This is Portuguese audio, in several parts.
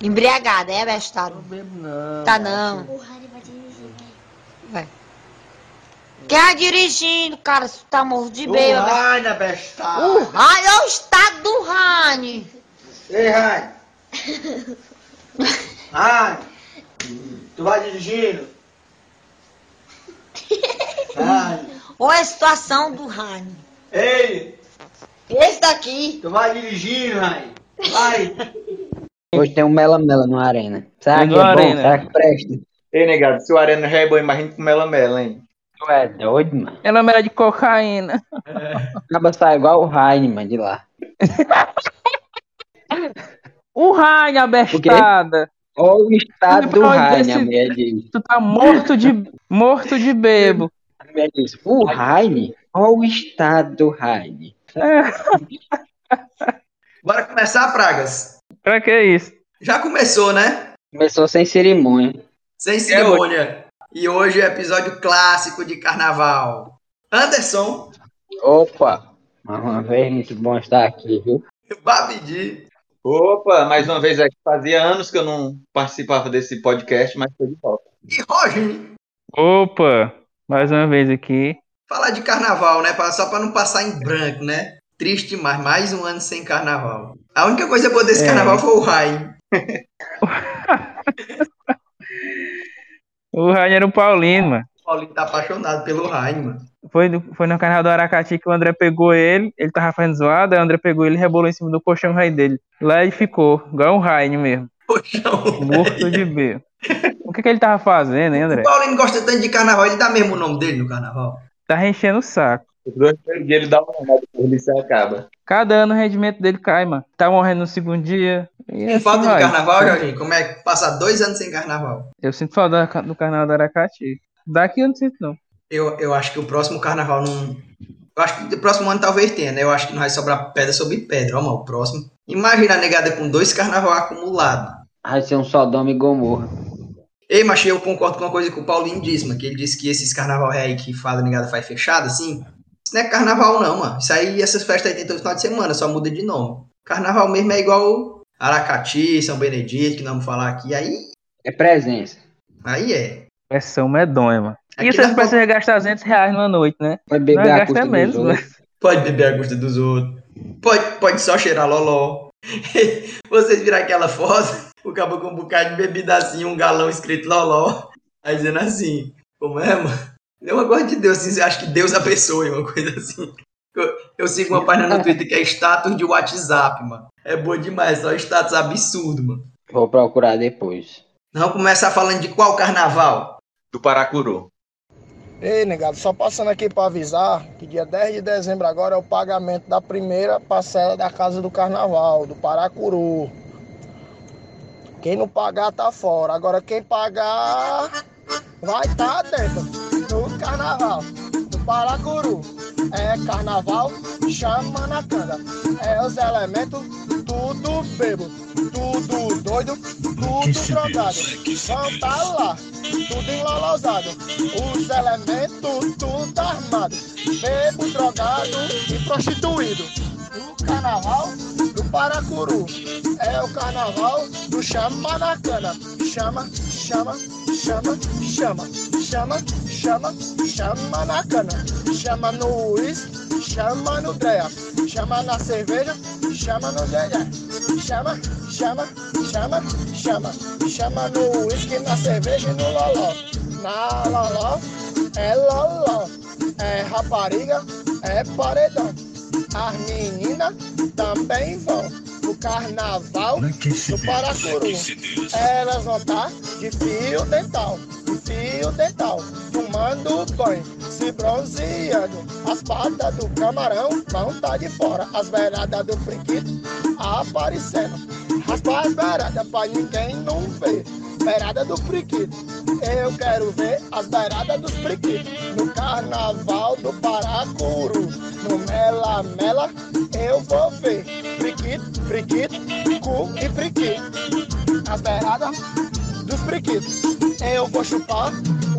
Embriagada, é, bestado? Não bebo não. Tá não. O Harry vai dirigir, né? Vai. Quem é dirigindo, cara? Se tu tá morto de O bêbado. Rainer, bestado. O Rani é o estado do Rani. Ei, Rainer. Rainer. Tu vai dirigindo? Rainer. Olha a situação do Rani. Ei, Esse daqui. tu vai dirigindo, Rainer. Vai. Hoje tem um mela-mela no Arena. Será que no é bom? Arena. Será que presta? Ei, negado, se o Arena já é bom, imagina com Mela Mela, hein? Tu é doido, mano. Ela é melhor de cocaína. Acaba sai igual o Heine, mano, de lá. O Rainha, bestada. Olha o estado do Heine, a mulher diz. Tu tá morto de, morto de bebo. A mulher diz, o Heine? Olha o estado do Heine. Bora começar, Pragas? Pra que isso? Já começou, né? Começou sem cerimônia. Sem cerimônia. E hoje é episódio clássico de carnaval. Anderson, Opa! Mais uma vez, muito bom estar aqui, viu? Babidi. Opa, mais uma vez aqui. Fazia anos que eu não participava desse podcast, mas foi de volta. E Roger, Opa, mais uma vez aqui. falar de carnaval, né? Só pra não passar em branco, né? Triste demais, mais um ano sem carnaval. A única coisa boa desse É. carnaval foi o Rai. O Rainha era o Paulino, mano. O Paulinho tá apaixonado pelo Rai, mano. Foi, no- foi no canal do Aracati que o André pegou ele, ele tava fazendo zoada, o André pegou ele e rebolou em cima do colchão rei dele. Lá ele ficou, igual um Rainha mesmo, Poxão. morto de bebo. O que que ele tava fazendo, hein, André? O Paulinho gosta tanto de carnaval, ele dá mesmo o nome dele no carnaval. Tá enchendo o saco. Os dois primeiros dias ele dá uma depois ele se acaba. Cada ano o rendimento dele cai, mano. Tá morrendo no segundo dia. E assim falta de carnaval, Jorginho? Como é que passar dois anos sem carnaval? Eu sinto falta da- do canal do Aracati. Daqui eu não sinto, não. Eu, eu acho que o próximo carnaval não. Eu acho que o próximo ano talvez tenha, né? Eu acho que não vai sobrar pedra sobre pedra, ó, mano. O próximo. Imagina a negada com dois carnaval acumulados. Vai ser um Sodoma e Gomorra. Ei, mas eu concordo com uma coisa que o Paulinho disse, mano. Que ele disse que esses carnaval aí que fala negada faz fechado, assim. Isso não é carnaval, não, mano. Isso aí, essas festas aí tem todo final de semana, só muda de nome. Carnaval mesmo é igual Aracati, São Benedito, que não vamos falar aqui. Aí, É presença. aí é. Pressão medonha, mano. Aqui E vocês precisam gastar 200 reais numa noite, né? Vai beber Não, a custa dos menos, outros. né? Pode beber a custa dos outros. Pode, pode só cheirar loló. Vocês viram aquela foto? O cabo com um bocado de bebida assim, um galão escrito loló. Aí dizendo assim, como é, mano? Eu gosto de Deus, assim, acho que Deus abençoe, uma coisa assim. Eu, eu sigo uma página no Twitter que é status de WhatsApp, mano. É boa demais, só status absurdo, mano. Vou procurar depois. Vamos começar falando de qual carnaval? do Paracuru. Ei, negado, só passando aqui para avisar que dia 10 de dezembro agora é o pagamento da primeira parcela da Casa do Carnaval, do Paracuru. Quem não pagar tá fora. Agora quem pagar vai estar dentro do carnaval, do Paracuru. É carnaval, chama na cana. É os elementos, tudo bebo, tudo doido, tudo drogado. Vão tá lá, tudo enlolosado. Os elementos, tudo armado. Bebo, drogado e prostituído. O carnaval do Paracuru. É o carnaval do chama na cana. Chama, chama, chama, chama, chama, chama, chama na cana. Chama no uísque, chama no dreia. Chama na cerveja, chama no dedé. Chama, chama, chama, chama. Chama no uísque, na cerveja e no loló. Na loló, é loló. É rapariga, é paredão. As meninas também vão pro carnaval do Paracuru. Elas vão estar de fio dental, de fio dental, tomando banho, se bronzeando. As patas do camarão vão estar de fora, as beiradas do priquito aparecendo. Raspa as beiradas pra ninguém não ver. Beirada do priquito, eu quero ver as beiradas dos priquitos. No carnaval do Paracuru, no Mela Mela, eu vou ver. Priquito, priquito, cu e priquito. As beiradas dos priquitos. Eu vou chupar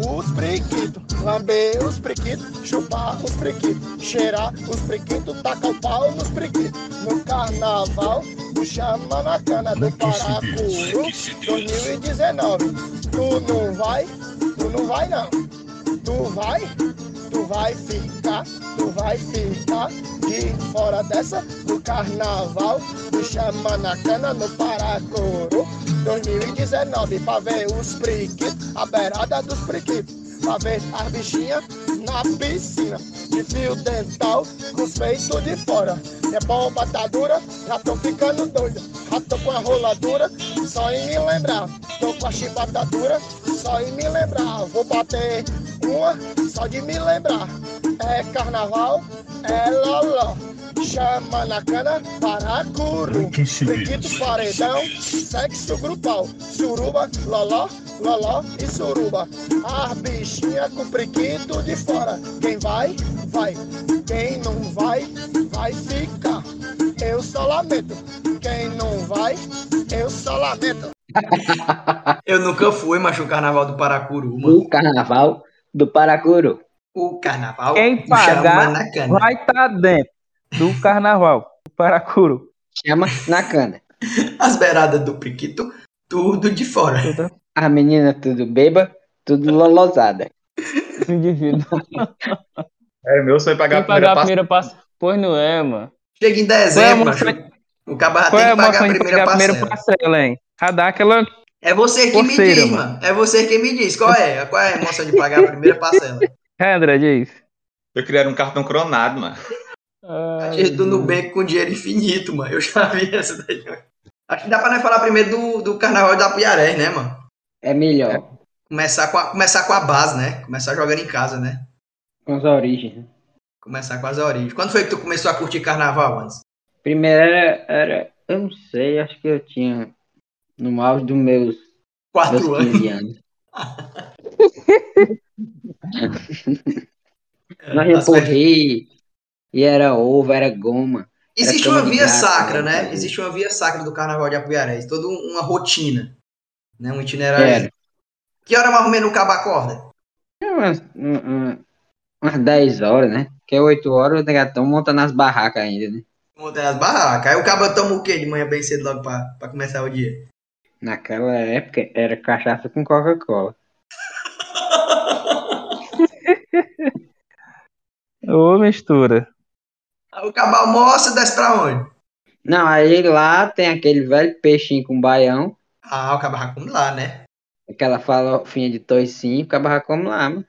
os priquitos. Lamber os priquitos, chupar os priquitos. Cheirar os priquitos, tacar o pau nos priquitos. No carnaval, do chama na cana do Paracuru 2019. Tu não vai, tu não vai não. Tu vai, tu vai ficar, tu vai ficar de fora dessa do carnaval. Do cana no Paracuru 2019 pra ver os priquitos, a beirada dos priquitos, pra ver as bichinhas na piscina de fio dental com os peitos de fora. É bomba tá dura, já tô ficando doida. Já tô com a roladura, só em me lembrar. Tô com a chibata dura, só em me lembrar. Vou bater uma só de me lembrar. É carnaval, é loló. Chama na cana, paracuru. Priquito, paredão, sexo grupal. Suruba, loló, loló e suruba. As bichinhas com priquito de fora. Quem vai, vai. Quem não vai, vai ficar. Eu só lamento. Quem não vai, eu só lamento. Eu nunca fui, macho, o carnaval do Paracuru, mano. O carnaval do Paracuru. O carnaval Quem do pagar chama na cana. vai estar dentro do carnaval. do Paracuru. Chama na cana. As beiradas do Priquito, tudo de fora. A menina tudo beba, tudo lolosada. Me divido. É, meu sonho é pagar a Quem primeira pagar a primeira passa. Pois não é, mano. Chega em é dezembro, macho. O qual tem é que pagar a de primeira pagar a primeira parcela. parcela, hein? Já dá aquela. É você que me Coceira, diz, mano. mano. É você que me diz. Qual é? Qual é a emoção de pagar a primeira parcela? É, André, diz. Eu queria um cartão cronado, mano. A gente do Nubank com dinheiro infinito, mano. Eu já vi essa daí. Acho que dá pra nós falar primeiro do, do carnaval da Piarés, né, mano? É melhor. Começar com, a, começar com a base, né? Começar jogando em casa, né? Com as origens. Começar com as origens. Quando foi que tu começou a curtir carnaval antes? Primeiro era, era. Eu não sei, acho que eu tinha. No auge dos meus, Quatro anos. 15 anos. Nós pro festas- Rio. E era ovo, era goma. Existe Era uma via gato, sacra, né? né? Existe uma via sacra do carnaval de Apuiarés. Toda um- uma rotina. Né? Um itinerário. Era. Que hora mais ou menos o cabo acorda? Umas, um- um- umas 10 horas, né? Que é 8 horas, os negatão montando as barracas ainda, né? Montando as barracas. Aí o cabo toma o quê de manhã bem cedo logo pra, pra começar o dia? Naquela época era cachaça com Coca-Cola. Ô, mistura. Aí o cabo almoça e desce pra onde? Não, aí lá tem aquele velho peixinho com baião, Ah, o já come lá, né? aquela farofinha de toicinho, acaba como lá, mano.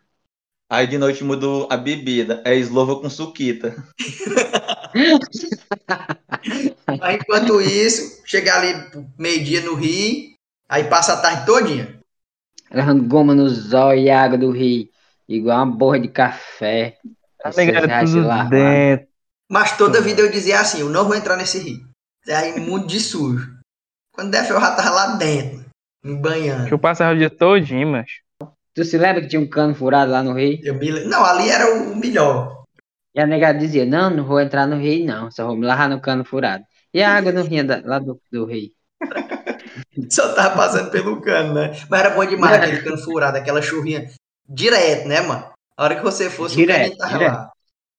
Aí de noite mudou a bebida. É eslova com suquita. Aí enquanto isso, chega ali meio-dia no Rio, aí passa a tarde todinha. Levando goma no zóio e água do rio, igual uma borra de café. Tá ligado? Tudo dentro. Mas toda vida eu dizia assim, eu não vou entrar nesse rio. É imundo de sujo. Quando der eu já tava lá dentro, me Que banhando. eu passava o dia todinho, mas. Tu se lembra que tinha um cano furado lá no rio? Eu me... Não, ali era o melhor. E a negada dizia, não, não vou entrar no rio não, só vou me lavar no cano furado. E a água não vinha da- lá do, do rio. Só tava passando pelo cano, né? Mas era bom demais aquele cano furado, aquela chuvinha. Direto, né, mano? A hora que você fosse, Direto, o caninho tava direto. lá.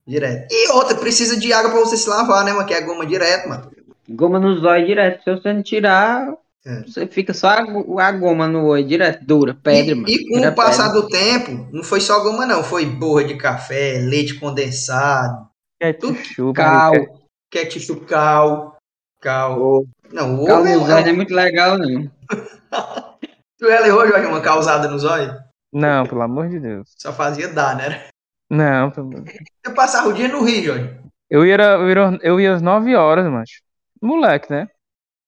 Direto. E outra, precisa de água pra você se lavar, né, mano? Que é goma direto, mano. Goma no zóio direto, se você não tirar, É. você fica só a, a goma no olho direto, dura, pedra, e, mano. e com o passar pedra. do tempo, não foi só goma, não. Foi borra de café, leite condensado, Ketchup. Cal, ketchup cal. Cal. Não, o cal ovo no é, zóio não é muito legal, não. Tu já levou, Jorge, uma causada nos olhos? Não, pelo amor de Deus. Só fazia dar, né? Não, Eu passava o dia no Rio, Jorge. eu ia, eu ia, eu ia às 9 horas, macho. Moleque, né?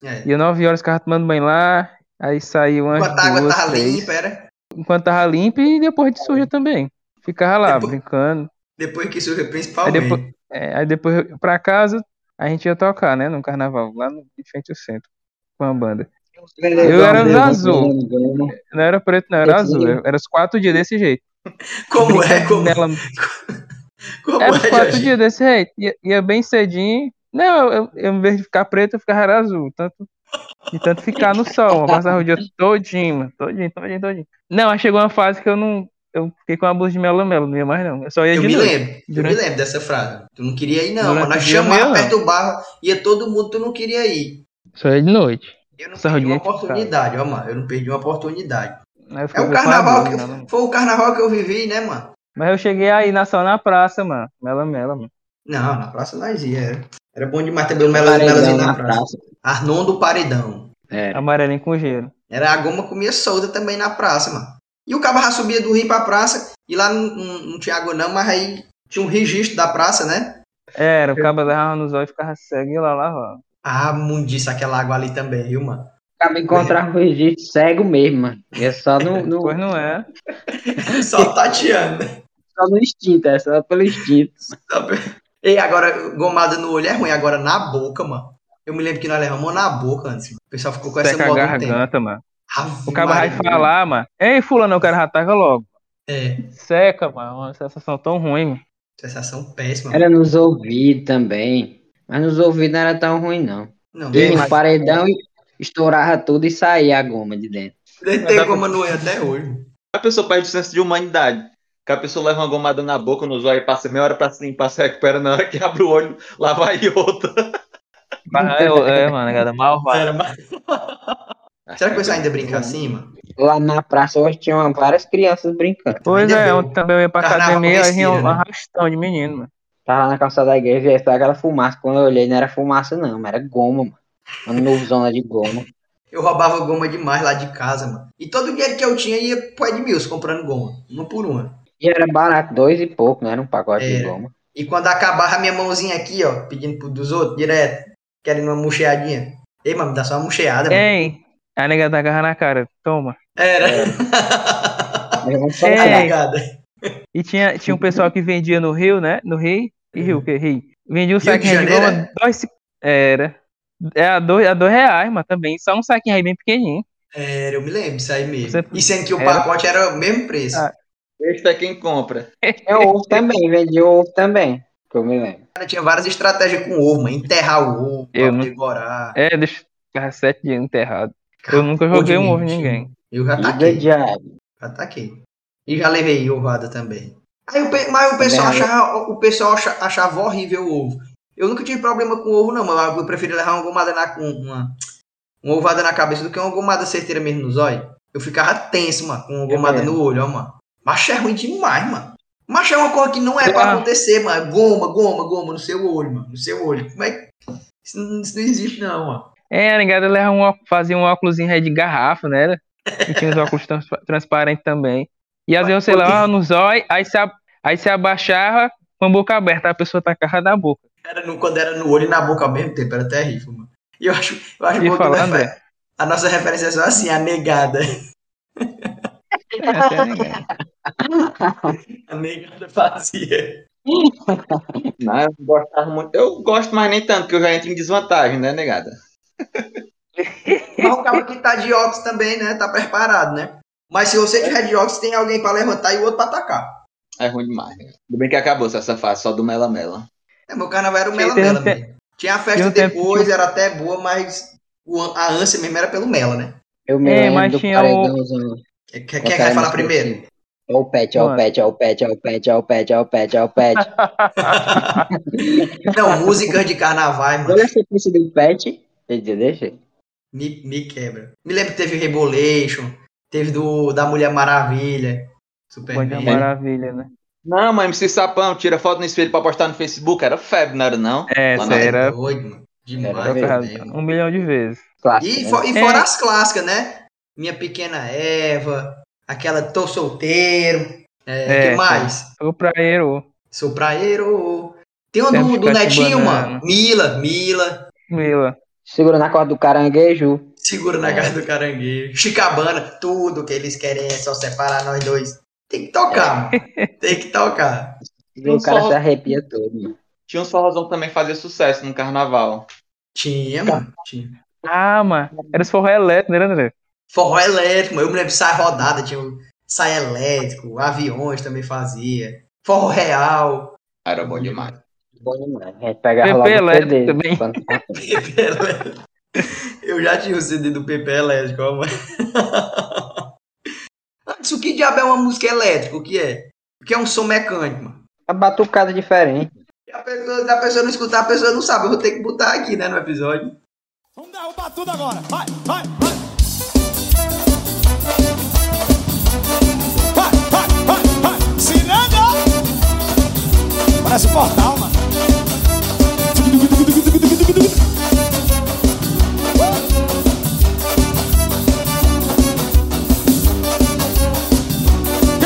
É. Ia 9 horas, ficava tomando banho lá. Aí saiu umas Enquanto a água duas, tava três. limpa, era. Enquanto tava limpa e depois de suja também. Ficava lá, Depois- brincando. Depois que Aí principalmente. depois, é, aí depois eu- pra casa, a gente ia tocar, né? No carnaval, lá no, em frente ao centro. Com a banda. Eu era azul. goma. Não era preto, não, era azul. Era os quatro dias desse jeito. Como é? Como, nela- como Era os é, quatro dias desse jeito. Ia, ia bem cedinho. Não, eu, eu, em vez de ficar preto, eu ficava azul. Tanto De tanto ficar no sol. Passava o dia todinho, mano. Todinho, todinho, todinho. Não, aí chegou uma fase que eu não. Eu fiquei com uma blusa de melo-melo, não ia mais não. Eu só ia Eu de me noite. lembro, eu me Durante- lembro dessa frase. Tu não queria ir, não, Durante. Nós chamava mesmo, perto do bar, ia todo mundo, tu não queria ir. Só ia de noite. Eu não Só perdi uma oportunidade, ó, mano. Eu não perdi uma oportunidade. Eu É o carnaval blusa, que. melo-melo. Foi o carnaval que eu vivi, né, mano? Mas eu cheguei aí na, só na praça, mano. Mela-mela, mano. Não, na praça nós ia. Era, era bom demais também o Melo Paredão Melozinho na na praça. praça. Arnon do Paredão. É. Amarelinho com gelo. Era a goma comia solta também na praça, mano. E o já subia do rio pra praça, e lá não, não, não tinha água não, mas aí tinha um registro da praça, né? Era, o cabo levava nos olhos e ficava cego e lá lavava. Ah, mundiça aquela água ali também, viu, mano? Acaba encontrar o registro cego mesmo, mano. É só no, no, Pois não é. Só tateando. né? só no instinto, é só pelo instinto. Pe- Ei, agora, gomada no olho é ruim, agora na boca, mano. Eu me lembro que nós levamos na boca antes. mano. O pessoal ficou com essa Seca a moda um tempo. garganta, mano. Ave O cabo vai falar, mano. Ei, fulano, eu quero rataca logo. É, Seca, mano. Uma sensação tão ruim, mano. sensação péssima. Era nos ouvidos também. Mas nos ouvidos não era tão ruim, não. Não, tem, no paredão e estourava tudo e saía a goma de dentro. tem como não é até hoje. A pessoa perde o senso de humanidade. Que a pessoa leva uma gomada na boca, no zóio, passa meia hora pra se limpar, se recupera na hora que abre o olho, lá vai outra. Mas é, é, mano, negada malvada. Era mais- Será que o pessoal ainda brinca assim, mano? Lá na praça hoje tinham várias crianças brincando. Pois Ainda é, ontem também eu ia pra Carnaval academia, aí vinha um né? arrastão de menino, mano. Tava na calçada da igreja e aquela fumaça. Quando eu olhei, não era fumaça, não, mas era goma, mano. Uma nuvezona de goma. Eu roubava goma demais lá de casa, mano. E todo o dinheiro que eu tinha ia pro Edmilson comprando goma. Uma por uma. E era barato, dois e pouco, não era um pacote de Era. goma. E quando acabava a minha mãozinha aqui, ó, pedindo pro dos outros, direto, querendo uma muxeadinha. Ei, mano, me dá só uma mano. Ei, a negada agarra na cara, toma. Era. É. Obrigada. E tinha, tinha um pessoal que vendia no Rio, né? No Rio. E Rio, o que? Rio. Vendia um de saquinho de, Janeiro, goma, dois, era. É a dois, a dois reais, mas também. Só um saquinho aí bem pequenininho. Era, eu me lembro, isso aí mesmo. Você- E sendo que o Era- pacote era o mesmo preço. Ah. Este é quem compra. Tinha ovo também, vendia ovo também, que eu me lembro. Cara, tinha várias estratégias com ovo, mano. Enterrar o ovo, pra Eu não- devorar. É, deixa ficar sete dias enterrado. Eu nunca joguei um ovo em ninguém. Eu já taquei. Já taquei. E já levei ovada também. Aí, o pe- mas o pessoal, Também. achava, o pessoal acha- achava horrível o ovo. Eu nunca tive problema com ovo, não, mas eu preferi levar uma gomada na. com Uma, uma ovada na cabeça do que uma gomada certeira mesmo no zóio. Eu ficava tenso, mano, com uma gomada mesmo. no olho, ó, mano. Macho é ruim demais, mano. Macho é uma coisa que não é pra acontecer, mano. Goma, goma, goma no seu olho, mano. No seu olho. Como é que. Isso não, isso não existe, não, mano. É, a negada leva um, óculos- fazia um óculos aí de garrafa, né? E tinha os óculos trans- transparentes também. E às vezes você levava no zóio, aí se, aí se abaixava com a boca aberta, a pessoa tacava na boca. Era no, quando era no olho e na boca ao mesmo tempo, era terrível, mano. E eu acho, eu acho bom que falar, né, André? a nossa referência é só assim, a negada. É a negada. A negada fazia. Não, eu gostava muito. Eu gosto, mas nem tanto, porque eu já entro em desvantagem, né, negada? Mas o cara que tá de óculos também, né? Tá preparado, né? Mas se você tiver de óculos, tem alguém pra levantar e o outro pra atacar. É ruim demais. Né? Tudo bem que acabou essa fase, só do Mela Mela. É, meu carnaval era o Mela tem um Mela mesmo. Tinha a festa um tempo que depois, era até boa, mas o, a ânsia mesmo era pelo Mela, né? Eu me É, mas do tinha o-. Quem, quer cara falar mais primeiro? É o pet, é o pet, é o pet, é o pet, é o pet, é o pet, é o pet. Não, músicas de carnaval, mano. Olha a sequência do pet. Deixa, deixa. Me, me quebra. Me lembro que teve Rebolation, teve do da Mulher Maravilha. Super é uma maravilha, né? Não, mas MC Sapão, tira foto no espelho pra postar no Facebook. Era febre, não era não? É, essa na- era doido, mano. Demais, Era mano. um milhão de vezes. Clássico, E, né? e É. fora as clássicas, né? Minha Pequena Eva, aquela Tô Solteiro, é, É, que mais? O praeiro, Sou praeiro. Tem uma Temos do, do Netinho, mano. Mila, Mila. Mila. Segura na corda do caranguejo. Segura na casa do caranguejo. Chicabana, tudo que eles querem é só separar nós dois. Tem que tocar, mano. Tem que tocar. E o cara só- se arrepia todo, mano. Tinha uns forrozão também fazia sucesso no carnaval. Tinha, mano. Tinha. Ah, mano. Era os forró elétrico, né, André? Forró elétrico, mano. eu me lembro de sai rodada, tinha sai elétrico, aviões também fazia. Forró real. Era bom demais. Bom demais. A gente pegava PP logo o elétrico CD. também. quando- Eu já tinha o CD do Pepe elétrico, ó, mano. Antes, o que diabo é uma música elétrica? O que é? O que é um som mecânico, mano? A batucada diferente. E A pessoa, se a pessoa não escutar, a pessoa não sabe. Eu vou ter que botar aqui, né, no episódio. Vamos derrubar tudo agora. Vai, vai, vai. Vai, vai, vai, vai. Ciranda. Parece um portal, mano.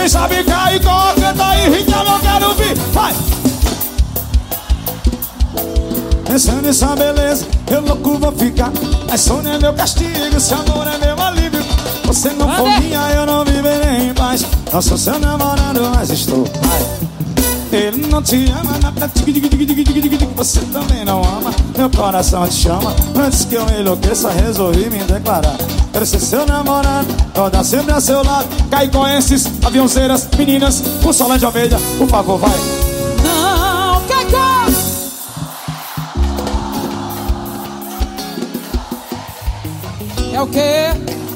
Quem sabe cai, canta aí, Rita, não quero ouvir. Vai. Pensando nessa beleza, eu louco vou ficar. Mas Sônia é meu castigo, seu amor é meu alívio. Você não for minha, eu não viverei em paz. Não sou seu namorado, mas estou. Ai. Ele não te ama, nada, você também não ama. Meu coração te chama. Antes que eu enlouqueça, resolvi me declarar. Quero ser seu namorado, rodar sempre a seu lado. Caicoenses, aviãozeiras, meninas, com sola de ovelha, por favor, vai. Não, Cacá! É o quê?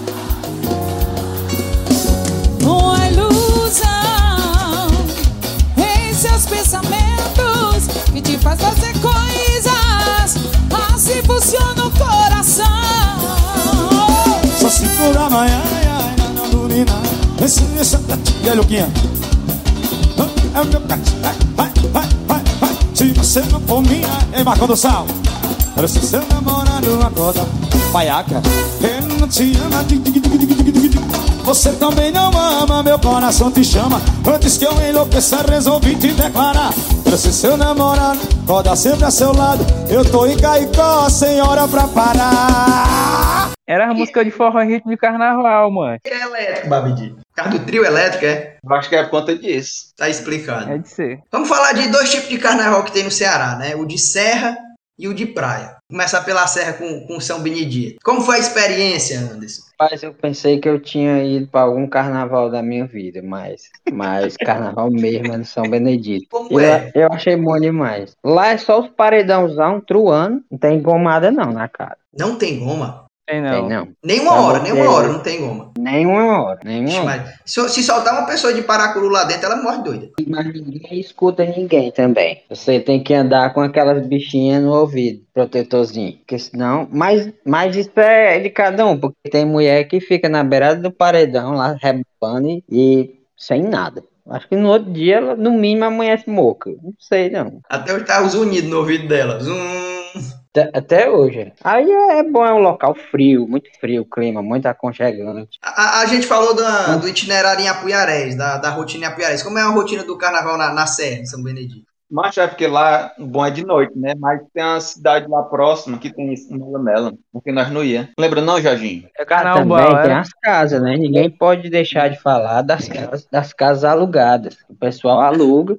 Funciona o coração. Só cinco da manhã, na dorina. Esse, essa, e aí, Luquinha? É o meu cati, vai, vai, vai, vai. Se você não for minha, ei, Marcão do Sal. Quero ser seu namorado, acorda, baiaca. Ele não te ama. Você também não ama, meu coração te chama. Antes que eu enlouqueça, resolvi te declarar. Quero ser seu namorado, roda sempre a seu lado. Eu tô em Caicó, sem hora pra parar. Era a música de forró em ritmo de carnaval, mano. É elétrico, Babidi. Carro do trio elétrico, é? Eu acho que é por conta disso. Tá explicado. É de ser. Vamos falar de dois tipos de carnaval que tem no Ceará, né? O de serra e o de praia. Começar pela serra com, com São Benedito. Como foi a experiência, Anderson? Mas eu pensei que eu tinha ido pra algum carnaval da minha vida, mas, mas carnaval mesmo é no São Benedito. Como Eu, é? eu achei bom demais. Lá é só os paredãozão truando, não tem gomada não na cara. Não tem goma? Tem Tem não. não. Nenhuma Tá hora, nenhuma hora, não tem goma. Nenhuma hora, nenhuma Ixi, hora. mas se, se soltar uma pessoa de paracuru lá dentro, ela morre doida. Mas ninguém escuta ninguém também. Você tem que andar com aquelas bichinhas no ouvido, protetorzinho. Porque senão. Mas, mas isso é de cada um, porque tem mulher que fica na beirada do paredão lá, rebolando e, e sem nada. Acho que no outro dia, ela, no mínimo, amanhece moca. Não sei, não. Até hoje tá os unidos no ouvido dela. Zum. Até, hoje. Aí é, é bom, é um local frio, muito frio o clima, muito aconchegante. A, a- a gente falou da- do itinerário em Apuiarés, da, da rotina em Apuiarés. Como é a rotina do carnaval na, na Serra, em São Benedito? Mas é porque lá o bom é de noite, né? Mas tem uma cidade lá próxima que tem isso, Mela, porque nós não ia. Lembra não, Jorginho? É Ah, carnaval, também tem é? as casas, né? Ninguém pode deixar de falar das casas, das casas alugadas. O pessoal aluga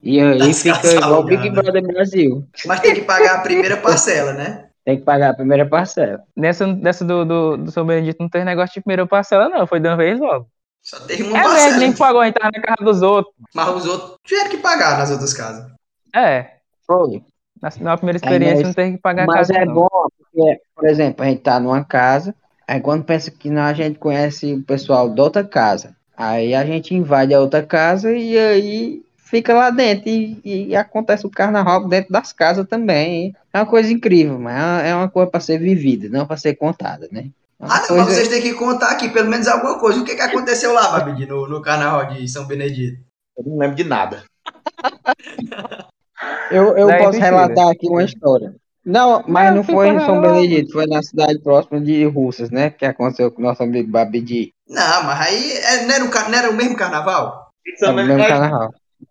e aí Das fica igual o Big. Brother Brasil. Mas tem que pagar a primeira parcela, né? Tem que pagar a primeira parcela. Nessa, nessa do, do, do São Benedito não teve negócio de primeira parcela, não. Foi de uma vez logo. Só teve uma É parcela. mesmo, nem pagou, a gente tava na casa dos outros. Mas os outros tiveram que pagar nas outras casas. É. Foi. Na, na primeira experiência mas- não teve que pagar a Mas casa, é não. bom, porque, por exemplo, a gente tá numa casa, aí quando pensa que não, a gente conhece o pessoal da outra casa. Aí a gente invade a outra casa e aí fica lá dentro e, e acontece o carnaval dentro das casas também. É uma coisa incrível, mas é uma- é uma coisa para ser vivida, não para ser contada, né? É Ah, não, mas vocês têm que contar aqui pelo menos alguma coisa. O que, que aconteceu lá, Babidi, no, no carnaval de São Benedito? Eu não lembro de nada. Eu, eu Daí posso mentira. relatar aqui uma história. Não, mas Não, não foi em São. Benedito, foi na cidade próxima de Russas, né? Que aconteceu com o nosso amigo Babidi. Não, mas aí é- não, era o, não era o mesmo carnaval? É o mesmo carnaval.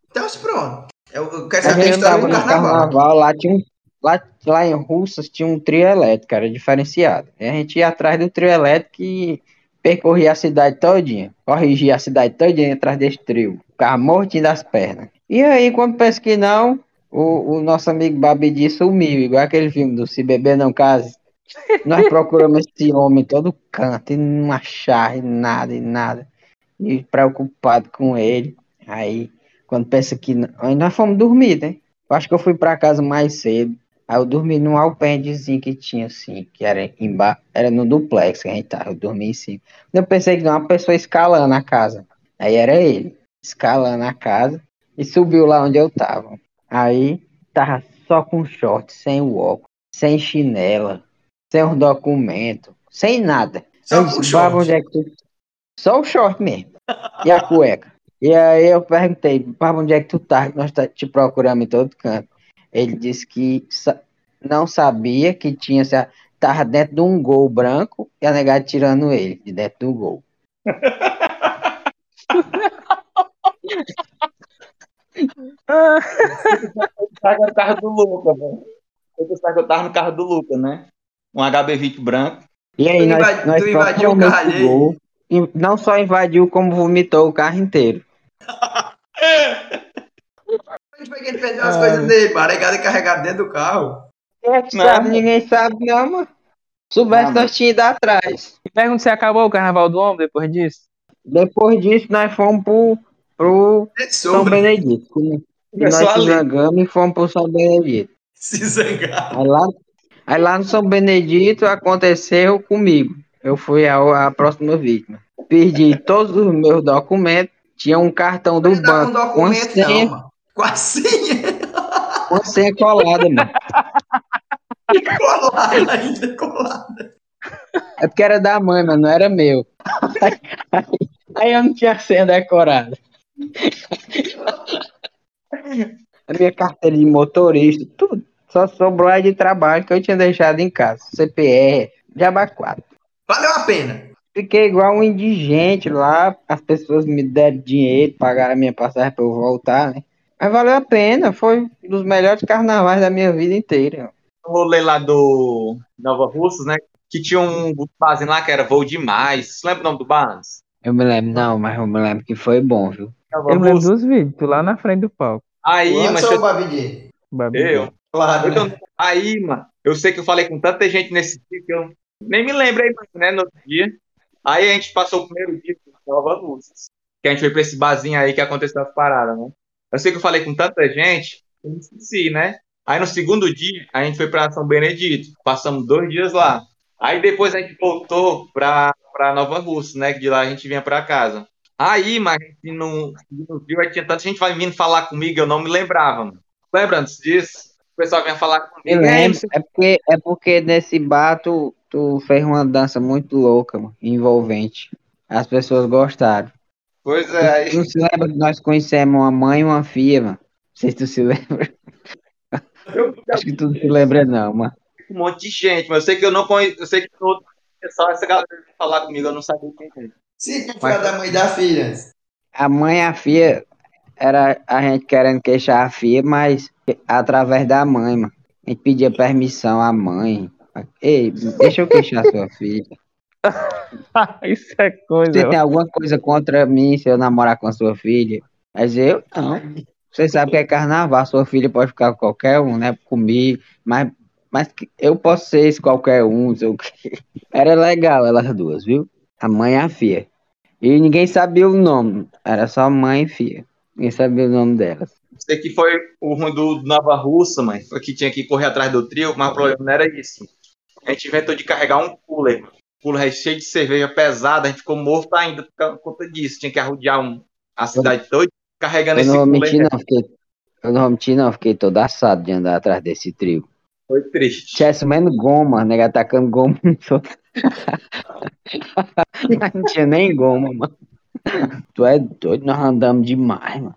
Então, se pronto. Eu, eu quero A saber a gente história do carnaval. carnaval, lá tinha um. Lá, lá em Russas tinha um trio elétrico, era diferenciado. E a gente ia atrás do trio elétrico e percorria a cidade todinha. Corrigia a cidade todinha atrás desse trio. Ficava mortinho das pernas. E aí, quando pensa que não, o, o nosso amigo Babidi sumiu, igual aquele filme do Se Beber Não Case. Nós procuramos esse homem em todo canto e não achar e nada, e nada. E preocupado com ele. Aí, quando pensa que. não- Aí nós fomos dormir, né? Eu acho que eu fui pra casa mais cedo. Aí eu dormi num alpendezinho que tinha assim, que era embaixo, era no duplex que a gente tava, eu dormi em cima. Eu pensei que era uma pessoa escalando a casa. Aí era ele, escalando a casa e subiu lá onde eu tava. Aí tava só com short, sem o óculos, sem chinela, sem os documentos, sem nada. Só Eu "Baba, short." onde é que tu-" Só o short mesmo. E a cueca. E aí eu perguntei, Baba, onde é que tu tá? Nós tá te procurando em todo canto. Ele disse que sa- não sabia que tinha, se- tava dentro de um gol branco e a negada tirando ele de dentro do gol. eu tava do Luca, velho. Eu pensava que eu tava no carro do Luca, né? Um HB20 branco. E aí Tu nós, invadi- nós tu invadiu o carro alheio? gol. Não só invadiu, como vomitou o carro inteiro. Onde foi que ele perdeu as coisas dele? Negado e carregado dentro do carro. É que sabe? mano. Ninguém sabe, não, mano. Soubesse, nós tínhamos ido atrás. Me pergunto se acabou o carnaval do homem depois disso. Depois disso, nós fomos pro, pro Ele São Benedito. E Começou nós se zangamos e fomos pro São Benedito. se zangar. Aí lá, aí lá no São Benedito aconteceu comigo. Eu fui a, a próxima vítima. Perdi todos os meus documentos. Tinha um cartão do com banco com documento, senha, não, mano. Com a senha com a senha colada, mano. colada ainda, colada. É porque era da mãe, mas não era meu. Aí, aí eu não tinha senha decorada. A minha carteira de motorista, tudo. Só sobrou a de trabalho que eu tinha deixado em casa. CPR, Jabá 4. Valeu a pena. Fiquei igual um indigente lá. As pessoas me deram dinheiro, pagaram a minha passagem pra eu voltar, né? Mas valeu a pena. Foi um dos melhores carnavais da minha vida inteira. No rolê lá do Nova Russas, né? Que tinha um fazem lá que era voo demais. Você lembra o nome do Barnes? Eu me lembro, não, mas eu me lembro que foi bom, viu? Nova Eu me lembro Russas. dos vídeos, tu lá na frente do palco. Aí, Antes mas ou eu, o Babidi? Babi. eu, Claro, Então, né? aí, mano, eu sei que eu falei com tanta gente nesse dia que eu nem me lembrei mais, né, no outro dia. Aí a gente passou o primeiro dia com Nova Luzes. Que a gente foi pra esse barzinho aí que aconteceu as paradas, né? Eu sei que eu falei com tanta gente, eu esqueci, né? Aí no segundo dia, a gente foi pra São Benedito. Passamos dois dias lá. Aí depois a gente voltou pra Nova Russa, né? De lá a gente vinha pra casa. Aí, mas não, viu, aí tinha tanta gente vindo falar comigo, eu não me lembrava, mano. Lembra antes disso? O pessoal vinha falar comigo. "Ei, lembro, é porque, é porque nesse bar tu, tu fez uma dança muito louca, envolvente. As pessoas gostaram. Pois é, aí Tu não se lembra que nós conhecemos uma mãe e uma filha, mano? Não sei se tu se lembra. eu Acho que tu não se lembra, não, mano. um monte de gente, mas eu sei que eu não conheço, eu sei que outro pessoal, essa galera falar comigo, eu não sabia quem era. Sim, que foi a da mãe e da filha. A mãe e a filha, era a gente querendo queixar a filha, mas através da mãe, mano. A gente pedia permissão à mãe. Ei, deixa eu queixar sua filha. Isso é coisa. Você tem alguma coisa contra mim se eu namorar com a sua filha? Mas eu não. Você sabe que é carnaval, sua filha pode ficar com qualquer um, né? Comigo, mas, mas eu posso ser esse qualquer um, não sei o quê. Era legal elas duas, viu? A mãe e a filha. E ninguém sabia o nome, era só mãe e filha. Ninguém sabia o nome delas. Sei que foi o ruim do Nova Russa, mãe, foi que tinha que correr atrás do trio, mas o problema não era isso. A gente inventou de carregar um cooler, mano. cooler cheio de cerveja pesada, a gente ficou morto ainda por conta disso. Tinha que arrodear um, a cidade toda carregando Eu esse não mentir, não, fiquei, eu não vou mentir, não, fiquei todo assado de andar atrás desse trio. Foi triste. Tivesse menos goma, nega atacando goma. não tinha nem goma, mano. Tu é doido, nós andamos demais, mano.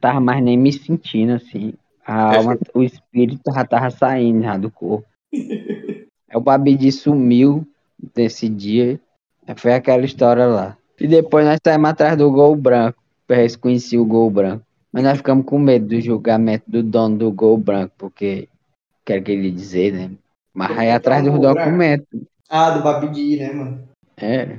Tava mais nem me sentindo assim. A alma, o espírito já tava saindo já do corpo. Aí o Babidi sumiu desse dia. Foi aquela história lá. E depois nós saímos atrás do gol branco. Pra eles conhecer o gol branco. Mas nós ficamos com medo do julgamento do dono do gol branco, porque quer que ele dizer, né? Mas aí atrás dos documentos. Ah, do Babidi, né, mano? É.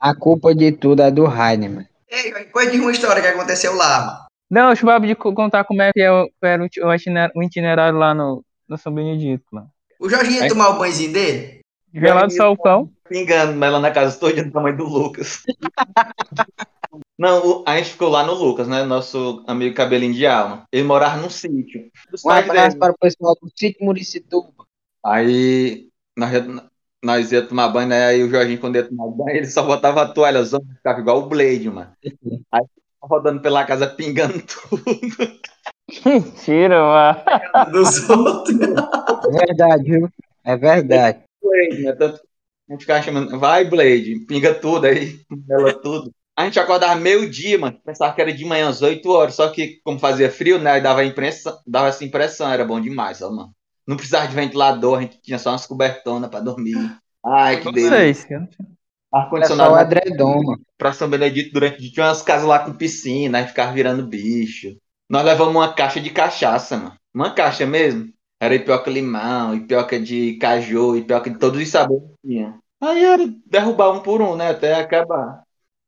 A culpa de tudo é do Rainer, mano. Ei, conta de uma história que aconteceu lá, mano. Não, deixa o Babi de co- contar como é que é o, era o iti- o itinerário, lá no, no São Benedito, mano. O Jorginho ia Aí- tomar o banhozinho dele? Gelado Salcão. Pingando, mas lá na casa estou do tamanho do Lucas. Não, a gente ficou lá no Lucas, né? Nosso amigo cabelinho de alma. Ele morava num sítio. Um abraço para o pessoal do sítio Muricituba. Aí nós, ia- nós ia tomar banho, né? Aí o Jorginho, quando ia tomar banho, ele só botava a toalha ficava igual o Blade, mano. Aí rodando pela casa pingando tudo. Mentira, mano. Dos outros. É verdade, viu? É verdade. Blade, né? Tanto a gente ficava chamando, vai Blade, pinga tudo aí, ela tudo. A gente acordava meio-dia, mano. Pensava que era de manhã às 8 horas. Só que, como fazia frio, né? aí Dava, impressão, dava essa impressão, era bom demais, ó, mano. Não precisava de ventilador, a gente tinha só umas cobertonas pra dormir. Ai, que delícia. Vocês. Era só Ar-condicionado o edredom, mano. pra São Benedito durante o dia. Tinha umas casas lá com piscina, aí ficava virando bicho. Nós levamos uma caixa de cachaça, mano. Uma caixa mesmo. Era ipioca limão, ipioca de caju, ipioca de todos os sabores que tinha. Aí era derrubar um por um, né? Até acabar.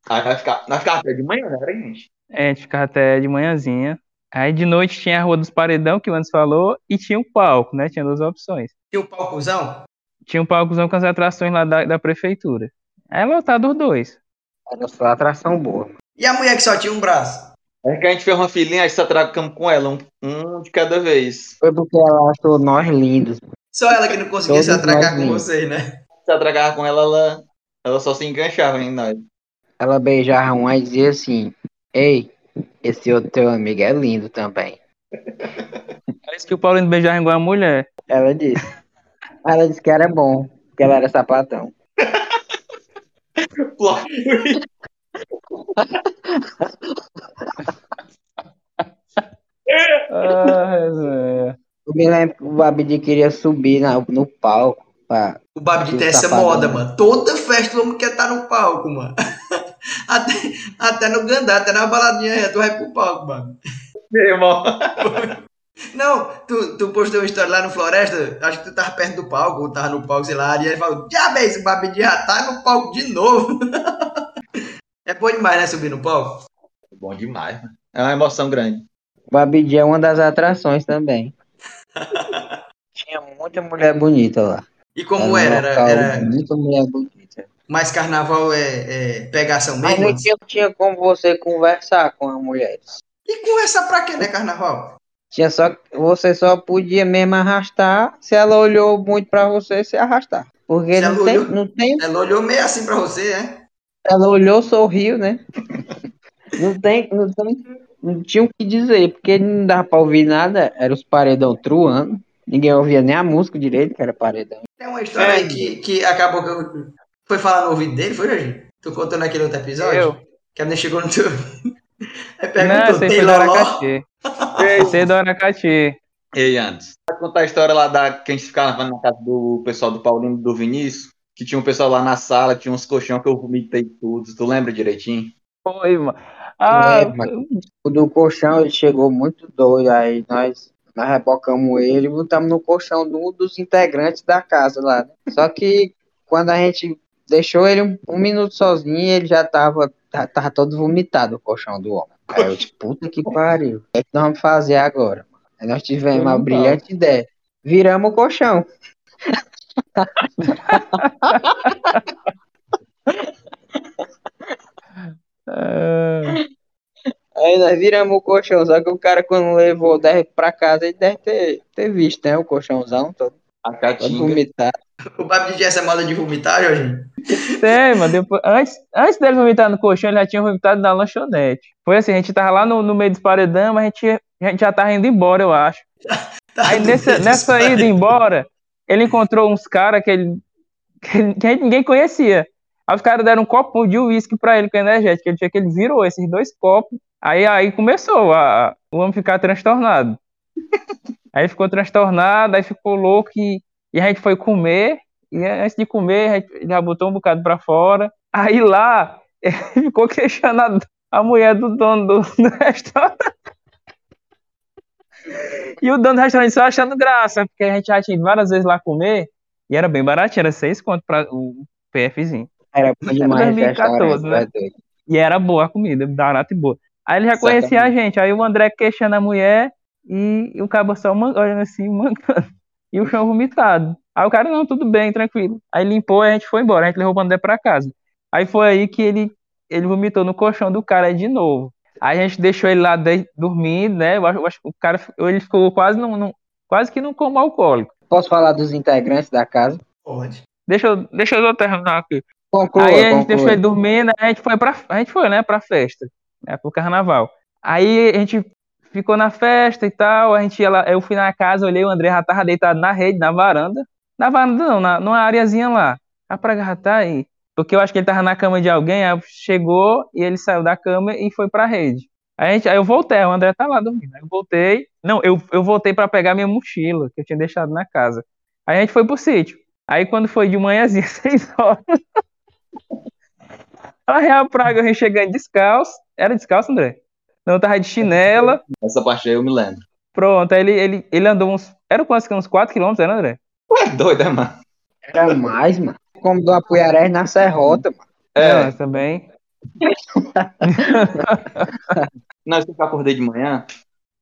Aí nós ficava, nós ficava até de manhã, né, gente? É, a gente ficava até de manhãzinha. Aí de noite tinha a Rua dos Paredão, que o Anderson falou, e tinha um palco, né? Tinha duas opções. Tinha um palcozão? Tinha um palcozão com as atrações lá da, da prefeitura. Aí lotado os dois. Era só atração boa. E a mulher que só tinha um braço? É que a gente fez uma filhinha, aí só atracamos com ela, um, um de cada vez. Foi porque ela achou nós lindos. Só ela que não conseguia se Todos atracar nós com vimos. vocês, né? Se atracava com ela, ela, ela só se enganchava em nós. Ela beijava um e dizia assim: Ei, esse outro teu amigo é lindo também. Parece que o Paulinho beijava igual a mulher. Ela disse. Ela disse que era bom, que ela era sapatão. Eu me lembro que o Abdi queria subir na- no palco. Pra... O Babi Do tem essa Safadão. moda, mano. Toda festa o homem quer estar no palco, mano. Até, até no Gandá, até na baladinha, tu vai pro palco, mano. meu irmão. Não, tu, tu postou uma história lá no Floresta, acho que tu tava perto do palco, ou tava no palco, sei lá, e ele falou, já vez, o Babi já tá no palco de novo. é bom demais, né, subir no palco? Bom demais, mano. É uma emoção grande. O Abdi é uma das atrações também. Tinha muita mulher bonita lá. E como era? Era, local era Muita mulher bonita. mais carnaval é, é pegação Mas mesmo? não tinha, tinha como você conversar com as mulheres. E conversar pra quê, né, carnaval? Tinha só, você só podia mesmo arrastar se ela olhou muito pra você se arrastar. Porque Se não ela tem, olhou- não tem. Ela olhou meio assim pra você, né? Ela olhou, sorriu, né? Não tem, não tem, não tinha o que dizer, porque não dava pra ouvir nada, era os paredão truando. Ninguém ouvia nem a música direito, que era paredão. Tem uma história É. aí que, que acabou que eu... Foi falar no ouvido dele, foi, Jorginho? Tu contou naquele outro episódio? Eu? Que a menina chegou no teu... Aí Não, perguntou, aí tem loló? Esse aí é do Aracati. Ei, Anderson. Vai contar a história lá da que a gente ficava na casa do pessoal do Paulinho e do Vinícius, que tinha um pessoal lá na sala, tinha uns colchão que eu vomitei tudo. Tu lembra direitinho? Foi, mano. Ah, É, mas- O do colchão, ele chegou muito doido, aí nós, nós rebocamos ele e botamos no colchão de um dos integrantes da casa lá. né? Só que quando a gente deixou ele um, um minuto sozinho, ele já tava, já tava todo vomitado o colchão do homem. Aí eu disse, puta que pariu. O que, é que nós vamos fazer agora? Aí nós tivemos uma brilhante ideia. Viramos o colchão. ah, Aí nós viramos o colchão, só que o cara quando levou deve pra casa, ele deve ter, ter visto, né? O colchãozão todo, A todo Catinga. vomitado. O Babi tinha essa moda de vomitar, Jorginho? Tem, mano. Depois, antes, antes dele vomitar no colchão, ele já tinha vomitado na lanchonete. Foi assim, a gente tava lá no, no meio dos paredão, mas a gente, a gente já tava indo embora, eu acho. Tá Aí nessa, nessa ida embora, ele encontrou uns caras que, ele, que, que ninguém conhecia. Aí os caras deram um copo de uísque pra ele com energético. Ele tinha que ele virou esses dois copos. Aí, aí começou a, o homem ficar transtornado. Aí ficou transtornado, aí ficou louco e, e a gente foi comer. E antes de comer, a gente já botou um bocado pra fora. Aí lá, ele ficou queixando a, a mulher do dono do, do restaurante. E o dono do restaurante só achando graça, porque a gente já tinha ido várias vezes lá comer e era bem baratinho, era seis conto para o PFzinho. Era bom demais esse 2014, restaurante, né? doido. E era boa a comida, barata e boa. Aí ele já Exatamente. conhecia a gente, aí o André queixando a mulher e, e o cabo só olhando assim, mancando. E o chão vomitado. Aí o cara, não, tudo bem, tranquilo. Aí limpou e a gente foi embora, a gente levou o André pra casa. Aí foi aí que ele ele vomitou no colchão do cara de novo. Aí a gente deixou ele lá de- dormindo, né? Eu acho, eu acho que o cara ele ficou quase num, num- quase que num coma alcoólico. Posso falar dos integrantes da casa? Pode. Deixa eu, deixa eu terminar aqui. Conclua, aí a gente conclua. deixou ele dormindo, aí a gente foi pra, a gente foi, né, pra festa, né, pro carnaval. Aí a gente ficou na festa e tal, a gente ia lá, eu fui na casa, olhei, o André já tava deitado na rede, na varanda. Na varanda não, na, numa areazinha lá. A praga já tá aí. Porque eu acho que ele tava na cama de alguém, aí chegou e ele saiu da cama e foi pra rede. Aí, a gente, aí eu voltei, o André tá lá dormindo. Aí eu voltei. Não, eu, eu voltei pra pegar minha mochila, que eu tinha deixado na casa. Aí a gente foi pro sítio. Aí quando foi de manhãzinha, seis horas. A real praga, a gente chegando descalço. Era descalço, André? Não, eu tava de chinela. Essa parte aí eu me lembro. Pronto, aí ele, ele, ele andou uns. Era quase que uns 4km, era, André? Ué, doido, é, mano? Era mais, mano. Como do Apuiarés na Serrota, mano. É, Não, também. Não, eu sempre acordei de manhã,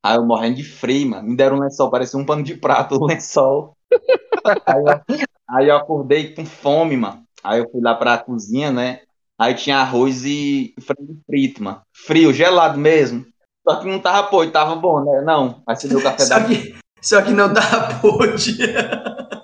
aí eu morrendo de frio, mano. Me deram um lençol, parecia um pano de prato, o lençol. Aí eu, aí eu acordei com fome, mano. Aí eu fui lá pra cozinha, né? Aí tinha arroz e frango frito, mano. Frio, gelado mesmo. Só que não tava pô, tava bom, né? Não. Aí você deu o café Só da que, só que não dá pode.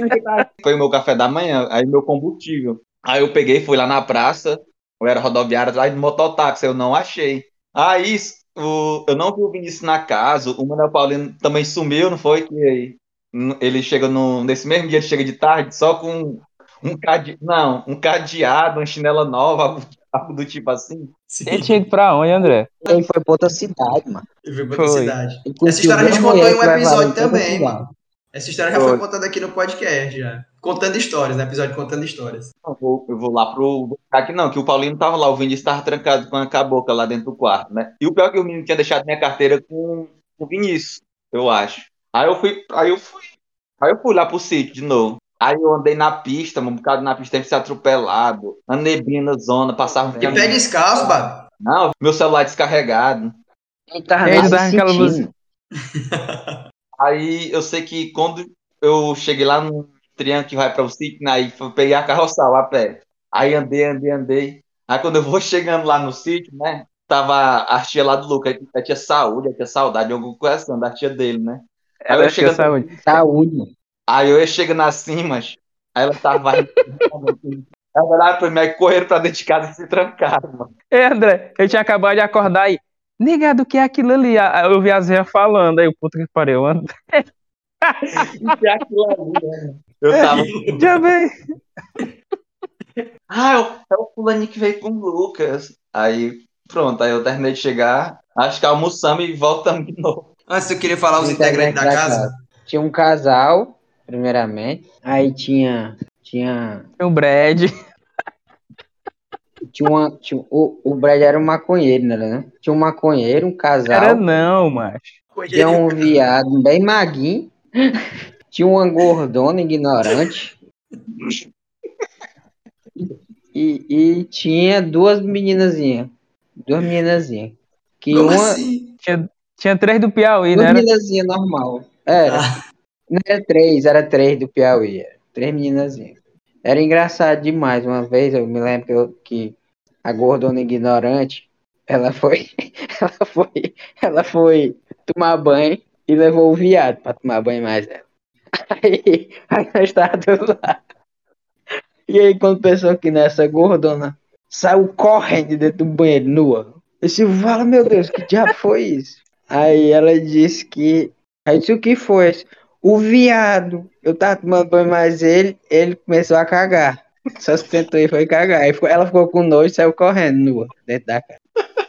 Foi o meu café da manhã, aí meu combustível. Aí eu peguei, fui lá na praça, eu era rodoviária atrás do mototáxi, eu não achei. Aí o, eu não vi o Vinícius na casa, o Manuel Paulino também sumiu, não foi? Que ele chega no, nesse mesmo dia, ele chega de tarde só com um cade, não, um cadeado, uma chinela nova, algo, do tipo assim. Ele tinha ir pra onde, André? Ele foi pra outra cidade, mano. Ele veio pra outra Foi. cidade. Essa história a gente contou em um episódio também, mano. Essa história já foi contada aqui no podcast, já. Contando histórias, né? Episódio contando histórias. Eu vou, eu vou lá pro. Aqui não, que o Paulinho tava lá, o Vinícius tava trancado com a cabocla lá dentro do quarto, né? E o pior é que o menino tinha deixado minha carteira com o Vinícius, eu acho. Aí eu fui, aí eu fui, aí eu fui lá pro sítio de novo. Aí eu andei na pista, um bocado na pista, teve que ser atropelado. A neblina, zona, passava um pé descalço, Babi. Não, meu celular descarregado. Ele tava Ele naquela. Aí eu sei que quando eu cheguei lá no triângulo que vai para o sítio, né, aí peguei a carroçal a pé. Aí andei, andei, andei. Aí quando eu vou chegando lá no sítio, né? Tava a tia lá do Lucas, aí tinha saúde, aí tinha saudade, alguma coisa assim, da tia dele, né? Aí eu tia chegando, saúde. Saúde, aí eu ia chegando assim, mas aí ela tava. Ela olhava pra mim, aí correram pra dentro de casa e se trancaram, mano. Ei, André, eu tinha acabado de acordar aí. Negado, o que é aquilo ali? Aí Eu vi a Zé falando, aí o puta que pariu. André, E é aquilo ali, né? Eu tava. já veio. Ah, é o, é o fulaninho que veio com o Lucas. Aí, pronto, aí eu terminei de chegar, acho que almoçamos e voltamos de novo. Antes eu queria falar os integrantes da casa. Tinha um casal, primeiramente. Aí tinha. Tinha. Tem o Brad. Tinha uma. Tinha, o, o Brad era um maconheiro, né? né? Tinha um maconheiro, um casal. Era não, macho. Tinha um viado bem maguinho. Tinha uma gordona ignorante. E, e tinha duas meninazinhas. Duas meninazinhas. Que Como uma. assim? Tinha, tinha três do Piauí, Duas né? Era- meninazinhas normal. Era. Não era três, era três do Piauí. Era. Três meninazinhas. Era engraçado demais. Uma vez eu me lembro que, eu- que a gordona ignorante, ela foi, ela foi, ela foi tomar banho e levou o viado pra tomar banho mais ela. Aí, aí nós estávamos lá. E aí quando pensou que nessa gordona saiu correndo de dentro do banheiro nua. Eu disse, fala, meu Deus, que diabo foi isso? Aí ela disse que. Aí disse, o que foi? O viado. Eu tava tomando banho mais ele, ele começou a cagar. Só sustentou e foi cagar. Ela ficou com nojo e saiu correndo nua dentro da casa.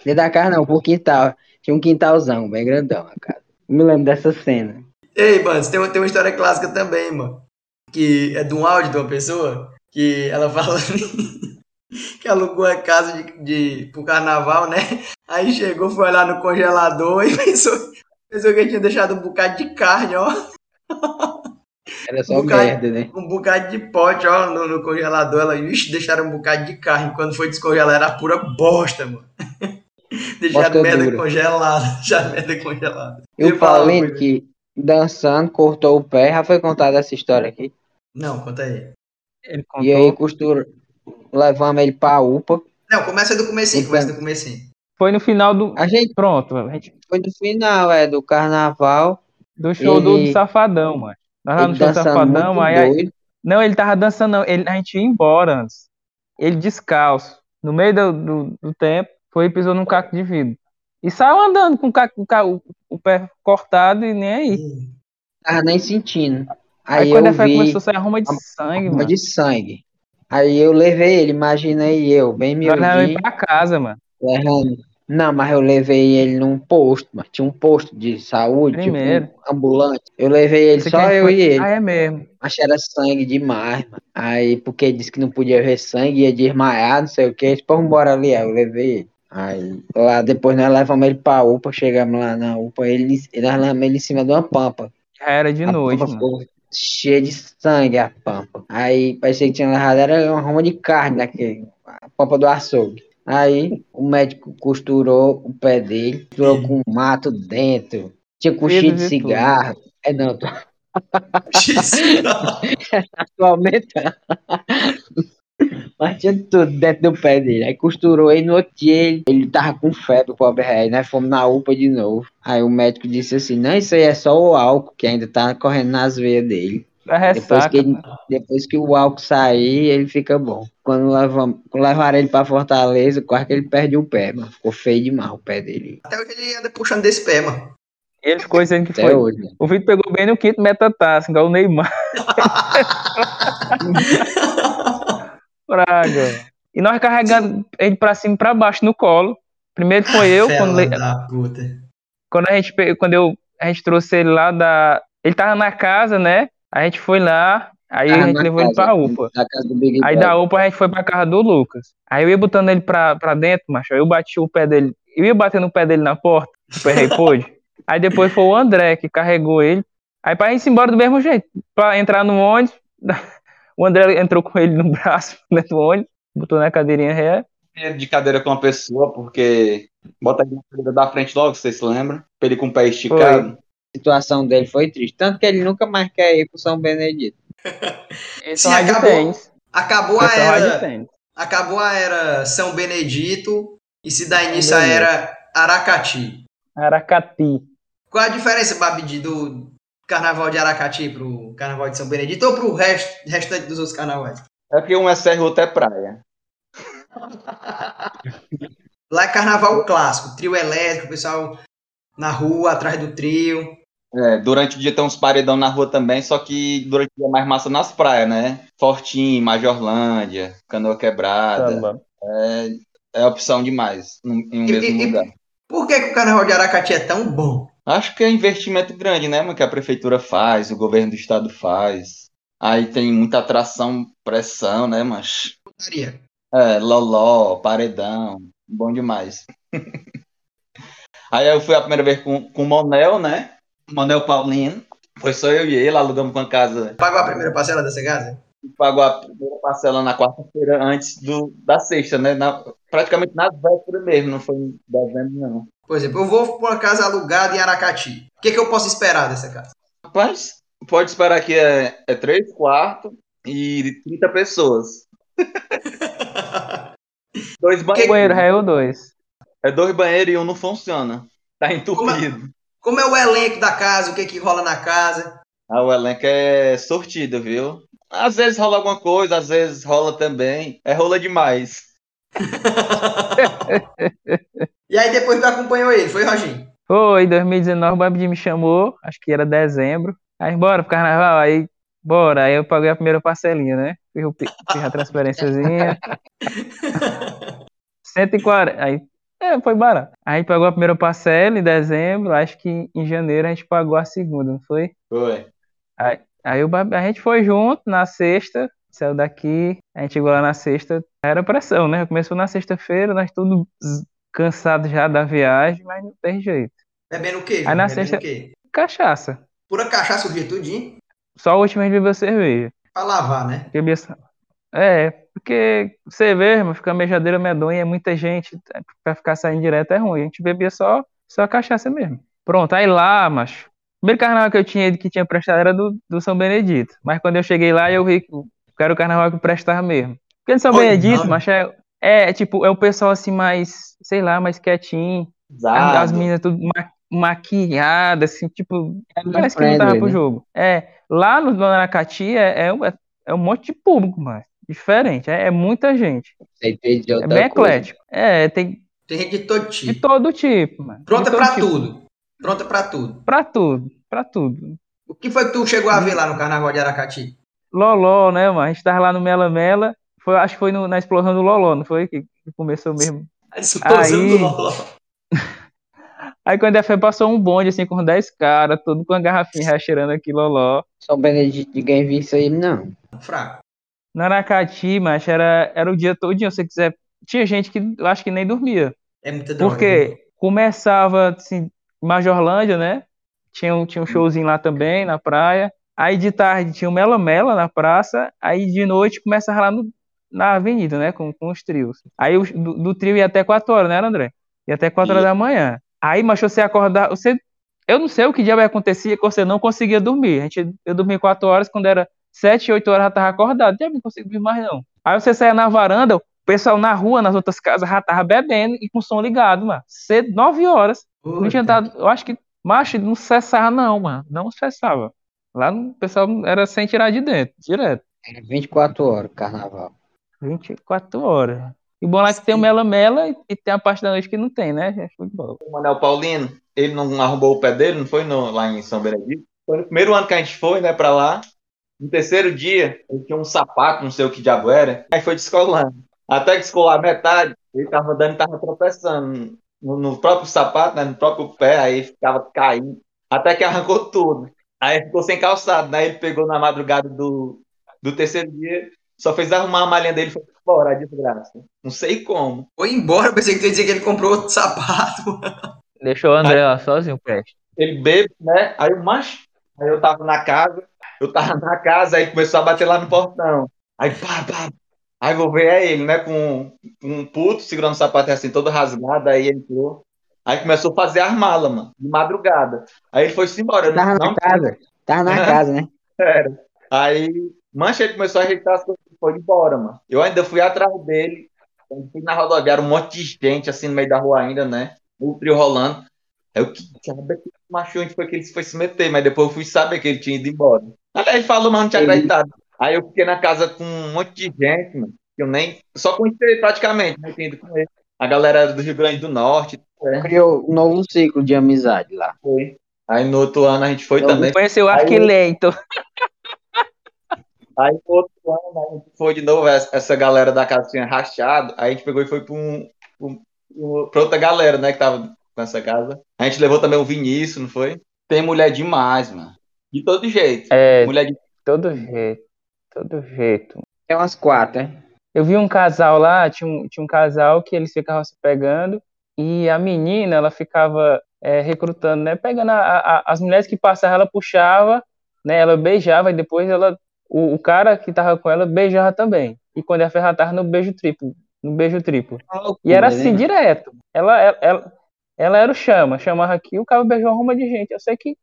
Dentro da casa não, pro quintal. Tinha um quintalzão, bem grandão a casa. Eu me lembro dessa cena. Ei, mano, tem, tem uma história clássica também, mano. Que é de um áudio de uma pessoa que ela fala que alugou a casa de, de, pro carnaval, né? Aí chegou, foi lá no congelador e pensou, pensou que tinha deixado um bocado de carne, ó. Era só Um bocado- merda, né? Um bocado de pote, ó, no, no congelador. Ela, ixi, deixaram um bocado de carne. Quando foi descongelar, era pura bosta, mano. deixaram Bosta merda dura. congelada. Deixaram merda congelada. E o Eu falo, Paulinho que dançando, cortou o pé, já foi contada essa história aqui. Não, conta aí. Ele E aí costura, levamos ele pra UPA, Não, começa do comecinho, Então. começa do comecinho. Foi no final do. A gente Pronto, a gente... foi no final, é, do carnaval. do show Ele- do Safadão, mano. Nós lá no Ele show do Safadão, aí, doido. Não, ele tava dançando, não. Ele, a gente ia embora antes. Ele descalço. No meio do, do, do tempo, foi e pisou num caco de vidro. E saiu andando com o, caco, o, o- pé cortado e nem aí. Tava nem sentindo. Aí, Aí, quando eu a fé vi começou a sair arruma de sangue, uma mano. de sangue. Aí eu levei ele, imaginei eu, bem Nós miudinho, pra casa, mano. levando. Não, mas eu levei ele num posto, mas tinha um posto de saúde, Primeiro. tipo um ambulante. Eu levei ele, Você só eu e ele. Ah, é mesmo. Mas era sangue demais, mano. Aí, porque disse que não podia ver sangue, ia desmaiar, não sei o que. Disse, pô, bora ali. Aí eu levei ele. Aí, lá depois nós levamos ele pra UPA, chegamos lá na UPA, ele, nós levamos ele em cima de uma pampa. Já era de a noite, mano. cheia de sangue, a pampa. Aí, parecia que tinha levado, era uma roma de carne daquele, a pampa do açougue. Aí, o médico costurou o pé dele, costurou com mato dentro. Tinha coxinha de de tudo. cigarro. É, não, tô atualmente. Mas tinha tudo dentro do pé dele. Aí costurou aí no outro dia ele, ele tava com febre, o pobre rei, né? Fomos na UPA de novo. Aí o médico disse assim: não, isso aí é só o álcool que ainda tá correndo nas veias dele. Depois que, ele, mano. depois que o álcool sair, ele fica bom. Quando levam, levaram ele pra Fortaleza, quase que ele perde o pé, mano. Ficou feio demais o pé dele. Até hoje ele anda puxando desse pé, mano. Ele ficou dizendo que Até foi. hoje. né? O Vitor pegou bem no quinto metatarso, igual o Neymar. Praga. E nós carregando ele pra cima e pra baixo no colo. Primeiro foi eu, quando, Fela quando a gente quando eu a gente trouxe ele lá da ele tava na casa, né? A gente foi lá, aí a Tava gente levou ele casa, pra UPA. Na casa do Big Aí da UPA a gente foi pra casa do Lucas. Aí eu ia botando ele pra, pra dentro, macho. Aí eu bati o pé dele. Eu ia batendo o pé dele na porta, o pé rei pôde. Aí depois foi o André que carregou ele. Aí pra gente ir embora do mesmo jeito. Pra entrar no ônibus, o André entrou com ele no braço dentro do ônibus, botou na cadeirinha ré. de cadeira com uma pessoa, porque bota ele na cadeira da frente logo, vocês se lembram? Pra ele com o pé esticado. A situação dele foi triste. Tanto que ele nunca mais quer ir pro São Benedito. Sim, acabou. Acabou a é rádio era. Acabou a era São Benedito e se dá início à Benedito. era Aracati. Aracati. Qual a diferença, Babidi, do carnaval de Aracati pro carnaval de São Benedito ou pro resto, restante dos outros carnavais? É porque um é serra e o outro é praia. Lá é carnaval clássico, trio elétrico, o pessoal na rua, atrás do trio. É, durante o dia tem uns paredão na rua também, só que durante o dia é mais massa nas praias, né? Fortim, Majorlândia, Canoa Quebrada. É, é opção demais em um E- mesmo e- e- lugar. Por que, que o carnaval de Aracati é tão bom? Acho que é investimento grande, né, mano, que a prefeitura faz, o governo do estado faz. Aí tem muita atração, pressão, né, mas Putaria. é, loló, paredão, bom demais. Aí eu fui a primeira vez com, com o Monel, né? Monel Paulino. Foi só eu e ele, alugamos uma casa Pagou a primeira parcela dessa casa? pagou a primeira parcela na quarta-feira antes do, da sexta, né? Na- praticamente na véspera mesmo, não foi em dezembro, não. Por exemplo, eu vou pra uma casa alugada em Aracati. O que, que eu posso esperar dessa casa? Rapaz, pode esperar que é, é três quartos e 30 pessoas. dois O banheiros. banheiro ré ou dois. É dois banheiros e um não funciona. Tá entupido. Como é o elenco da casa? O que, que rola na casa? Ah, o elenco é sortido, viu? Às vezes rola alguma coisa, às vezes rola também. É rola demais. E aí depois tu acompanhou ele, foi, Roginho? Foi, em 2019 o Babidi me chamou, acho que era dezembro. Aí bora pro carnaval, aí bora. Aí eu paguei a primeira parcelinha, né? Fiz a transferênciazinha. 140. Aí é, foi barato. A gente pagou a primeira parcela em dezembro, acho que em janeiro a gente pagou a segunda, não foi? Foi. Aí, aí o a gente foi junto na sexta, saiu daqui, a gente chegou lá na sexta, era pressão, né? Começou na sexta-feira, nós todos cansados já da viagem, mas não tem jeito. Bebendo o quê? Aí na sexta- o? Cachaça. Pura cachaça o dia tudinho Só a última a gente bebeu cerveja. pra lavar, né? Bebia É, porque cerveja, mas fica mejadeira medonha, é muita gente, pra ficar saindo direto é ruim. A gente bebia só, só cachaça mesmo. Pronto, aí lá, macho. O primeiro carnaval que eu tinha que tinha prestado era do, do São Benedito. Mas quando eu cheguei lá, eu vi que era o carnaval que prestava mesmo. Porque no São Oi, Benedito, não. macho, é, É, tipo, é o pessoal assim mais, sei lá, mais quietinho. As, Exato. as meninas tudo ma maquiadas, assim, tipo, parece que não tava pro né? jogo. É, lá no, no Aracati é, é, um- é um monte de público, mas diferente, é, é muita gente. De É bem coisa. eclético. É, tem Tem gente de todo de tipo. todo tipo, mano. De Pronta pra tipo. tudo. Pronta pra tudo. Pra tudo, pra tudo. O que foi que tu chegou a ver lá no Carnaval de Aracati? Loló, né, mano? A gente tava lá no Mela Mela. Foi, acho que foi no- na explosão do Loló, não foi? Que, que começou mesmo. A explosão Aí- do Loló. Aí quando a fé passou um bonde, assim, com 10 caras, todo com a garrafinha cheirando aqui, Loló. São Benedito, ninguém viu isso aí, não. Fraco. No Aracati, mas era, era o dia todinho, se quiser. Tinha gente que eu acho que nem dormia. É muita droga. Porque começava, assim, Majorlândia, né? Tinha um, tinha um showzinho lá também, na praia. Aí de tarde tinha o Mela Mela na praça. Aí de noite começava lá no, na avenida, né? Com, com os trios. Aí o- do, do trio ia até 4 horas, né, André? Ia até 4 horas da manhã. Aí, mas você acordar, você. Eu não sei o que diabo acontecia que você não conseguia dormir. A gente, eu dormi 4 horas, quando era 7, 8 horas já tava acordado. Já não conseguia dormir mais, não. Aí você saia na varanda, o pessoal na rua, nas outras casas, já tava bebendo e com o som ligado, mano. Cedo, 9 horas. Não tinha dado. Eu acho que. Macho, não cessava, não, mano. Não cessava. Lá o pessoal era sem tirar de dentro, direto. Era 24 horas, carnaval. 24 horas. E bom lá que tem o Mela Mela e, tem a parte da noite que não tem, né? É bola. O Manel Paulino, ele não arrombou o pé dele, não foi no- lá em São Benedito? Foi no primeiro ano que a gente foi, né, pra lá. No terceiro dia, ele tinha um sapato, não sei o que diabo era, aí foi descolando. Até que descolou a metade, ele tava dando e tava tropeçando no, no próprio sapato, né, no próprio pé, aí ficava caindo. Até que arrancou tudo. Aí ficou sem calçado, né? Ele pegou na madrugada do, do terceiro dia, só fez arrumar a malinha dele e foi embora, a desgraça. Não sei como. Foi embora, eu pensei que tu ia dizer que ele comprou outro sapato. Deixou o André lá sozinho, preste. ele bebe, né? Aí o macho, aí eu tava na casa, eu tava na casa, aí começou a bater lá no portão. Aí pá, pá. Aí vou ver é ele, né? Com um puto segurando o sapato assim, todo rasgado, aí ele entrou. Aí começou a fazer as malas, mano, de madrugada. Aí ele foi-se embora. Tava não, na casa. Tava na casa, né? Sério. Aí, mancha, ele começou a ajeitar as coisas e foi embora, mano. Eu ainda fui atrás dele. Fui na rodoviária, um monte de gente assim no meio da rua ainda, né? O trio rolando. Aí eu, que diabo é que macho onde foi que ele foi se meter? Mas depois eu fui saber que ele tinha ido embora. Ele falou, mas não tinha acreditado. Aí eu fiquei na casa com um monte de gente, mano. Que eu nem. Só conheci ele praticamente, né? Tinha ido com ele. A galera era do Rio Grande do Norte. né? Criou um novo ciclo de amizade lá. Foi. Aí no outro ano a gente foi Eu também. Conheceu o Aí- Arquilento. Aí no outro ano a gente foi de novo, essa, essa galera da casa tinha rachado, aí a gente pegou e foi pra, um, um, um- pra outra galera, né, que tava nessa casa. A gente levou também o Vinícius, não foi? Tem mulher demais, mano. De todo jeito. É, Mulher de... todo jeito. Todo jeito. É umas quatro, né? Eu vi um casal lá, tinha um, tinha um casal que eles ficavam se pegando e a menina, ela ficava é, recrutando, né? Pegando a- a- as mulheres que passavam, ela puxava, né? Ela beijava e depois ela, o, o cara que tava com ela beijava também. E quando a ferra tava no beijo triplo, no beijo triplo. E era assim, né? direto. Ela, ela, ela, ela era o chama, chamava aqui, o cara beijou uma ruma de gente. Eu sei que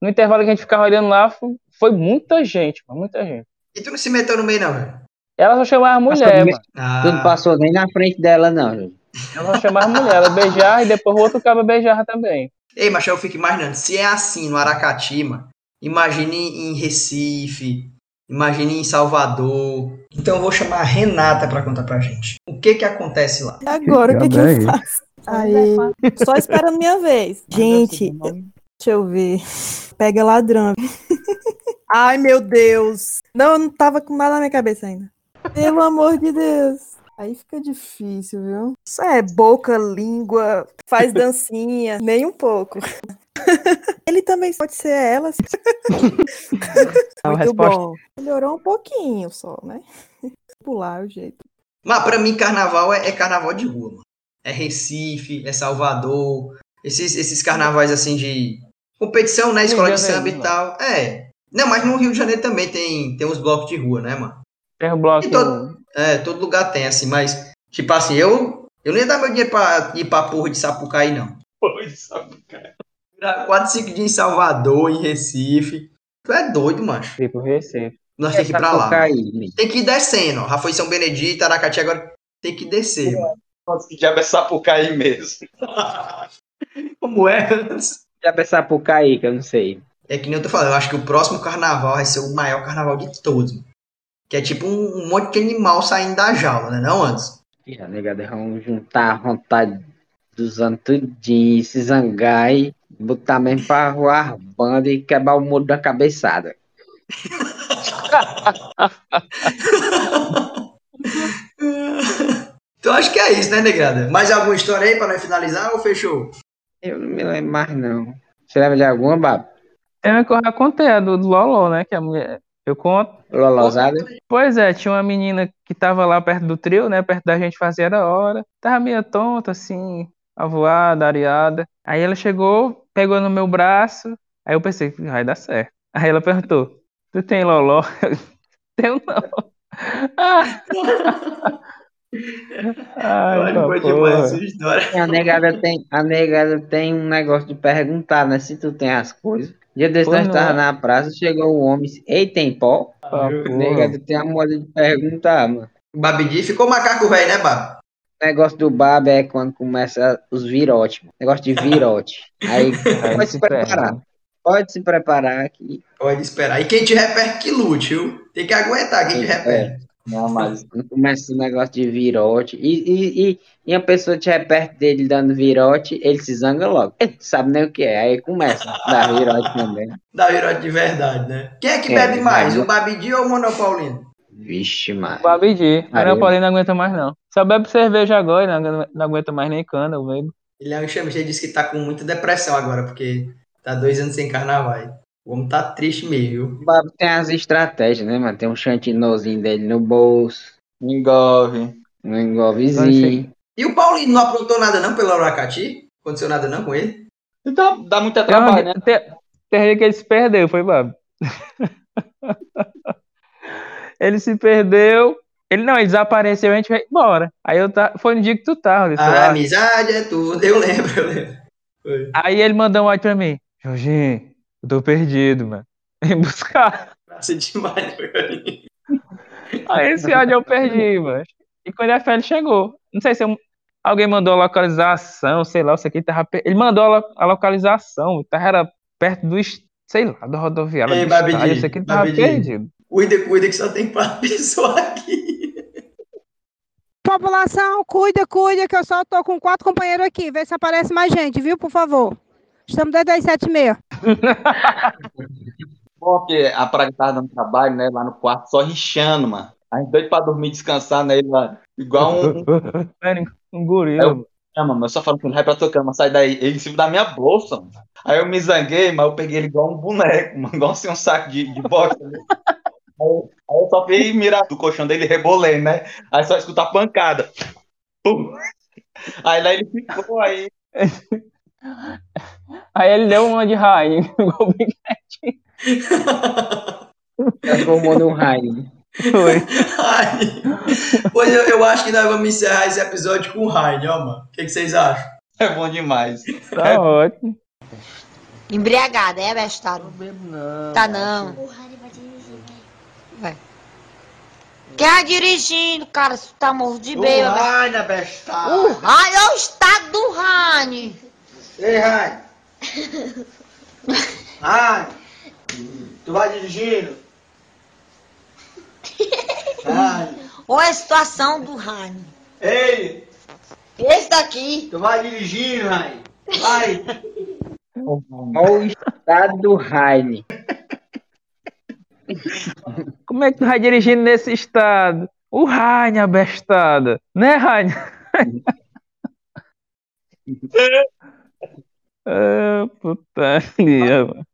no intervalo que a gente ficava olhando lá, foi, foi muita gente, mano, muita gente. E tu não se meteu no meio, não, velho? Ela só chamava Passou mulher, mano. Ah, Tu não passou nem na frente dela, não, gente. Ela só chamava mulher, ela beijava e depois o outro cara beijava também. Ei, mas eu fico imaginando, se é assim no Aracati, mano, imagine em Recife, imagine em Salvador. Então eu vou chamar a Renata pra contar pra gente. O que que acontece lá? Agora, o que, que eu faço? Aí, só esperando minha vez. Gente, deixa eu ver. Pega ladrão. Ai, meu Deus. Não, eu não tava com nada na minha cabeça ainda. Pelo amor de Deus. Aí fica difícil, viu? Isso é boca, língua, faz dancinha, nem um pouco. Ele também pode ser ela. A Muito resposta- bom. Melhorou um pouquinho só, né? Pular o jeito. Mas pra mim, carnaval é, é carnaval de rua, mano. É Recife, é Salvador, esses, esses carnavais assim de competição, né? Escola de de samba e tal. É. Não, mas no Rio de Janeiro também tem, tem uns blocos de rua, né, mano? Tem um bloco. Todo, é, todo lugar tem, assim, mas, tipo assim, eu, eu não ia dar meu dinheiro pra ir pra porra de Sapucaí, não. Sabe, cara. Virar 4, 5 dias em Salvador, em Recife. Tu é doido, macho. Tipo Recife. Nós tem que ir pra lá. Sapucaí, Tem que ir descendo, ó. Foi São Benedito, Aracati, agora tem que descer, mano. Nossa, que diabo é Sapucaí mesmo. Como é? Já pensar por cair, que eu não sei. É que nem eu tô falando, eu acho que o próximo carnaval vai ser o maior carnaval de todos. mano. Que é tipo um, um monte de animal saindo da jaula, né? Não, antes. E a negada vão juntar a vontade dos anos tudinho, se zangar e botar mesmo pra voar banda e quebrar o muro da cabeçada. Então acho que é isso, né, negrada? Mais alguma história aí pra nós finalizar ou fechou? Eu não me lembro mais, não. Você lembra de alguma, Babo? Tem uma que eu já contei, a do, do Loló, né? Que a mulher. Eu conto. Lolosada? Pois é, tinha uma menina que tava lá perto do trio, né? Perto da gente fazia era hora. Tava meio tonta, assim, avoada, areada. Aí ela chegou, pegou no meu braço. Aí eu pensei, vai dar certo. Aí ela perguntou: Tu tem loló? Eu, Tenho não. Ah. Ai, Olha, tá essa história. A negada tem, a negada tem um negócio de perguntar, né? Se tu tem as coisas. Dia desse nós tava é. na praça, chegou um homem, ei, tem pó? A porra. negada tem a moda de perguntar, mano. O Babidi ficou macaco velho, né, Bab? O negócio do babo é quando começa os virotes. Negócio de virote. Aí pode se preparar. Pode se preparar que Pode esperar. E quem tiver perto que lute, viu? Tem que aguentar quem tiver perto. Não, mas começa esse negócio de virote. E, e, e, e a pessoa estiver perto dele dando virote, ele se zanga logo. Ele não sabe nem o que é. Aí começa a dar virote também. Da virote de verdade, né? Quem é que É, bebe mais, vai. o Babidi ou o Monopaulino? Vixe, mano. Babidi. Aí. Não, Paulinho não aguenta mais, não. Só bebe cerveja agora, não, não aguenta mais nem cana, bebo. Ele é um chama, ele disse que tá com muita depressão agora, porque tá dois anos sem carnaval. O homem tá triste mesmo, viu? O babo tem as estratégias, né, mano? Tem um chantinozinho dele no bolso, engove. um engolvezinho. E o Paulino não aprontou nada não pelo Aracati? Aconteceu nada não com ele? Dá, dá muito Tem, trabalho, né? tem, tem dia que ele se perdeu, foi, Babo? ele se perdeu. Ele não, ele desapareceu e a gente veio embora. Aí eu tá, foi no dia que tu tava, eu A amizade é tudo, eu lembro, eu lembro. Foi. Aí ele mandou um áudio pra mim. Jorginho, eu tô perdido, mano. Vem buscar. Praça demais, foi. Aí esse áudio eu perdi, mano. E quando a FL chegou, não sei se eu- alguém mandou a localização, sei lá, isso aqui tava. Ele mandou a, lo- a localização, tava era perto do, sei lá, da rodoviária Ei, do Babidi, estádio, isso aqui tava Babidi. perdido. Cuida, cuida que só tem quatro pessoas aqui. População, cuida, cuida, que eu só tô com quatro companheiros aqui. Vê se aparece mais gente, viu, por favor. Estamos desde as sete e meia. Bom, que a praga tava dando trabalho, né? Lá no quarto, só rixando, mano. A gente doido pra dormir, descansar nele lá. Igual um. Um gorila. Eu, chama, mano. Eu só falo com ele, vai pra tua cama, sai daí. Ele em cima da minha bolsa, mano. Aí eu me zanguei, mas eu peguei ele igual um boneco, mano. Igual assim um saco de, de bosta. né? Aí, eu- aí eu só fui mirar do colchão dele e rebolei, né? Aí só escutar pancada. Pum. Aí lá ele ficou, aí. Aí ele deu uma de raio. Transformou num raio. Foi. Pois eu, eu acho que nós vamos encerrar esse episódio com o Raine, ó, mano. O que, que vocês acham? É bom demais. Tá ótimo. Embriagada, é, bestado? Não bebo não. Tá não. Vai. Quem é dirigindo, cara? Você tá morto de O bêbado. Raine, bestada. O Rani é o estado do Rani. Ei, Raine. Raine. Tu vai dirigindo? Raine. Olha a situação do Rani. Ei, Esse daqui. tu vai dirigindo, Raine? Vai. Olha o estado do Raine. Como é que tu vai dirigindo nesse estado? O Rainha bestada. Né, Rainha? Ah, putaria, mano.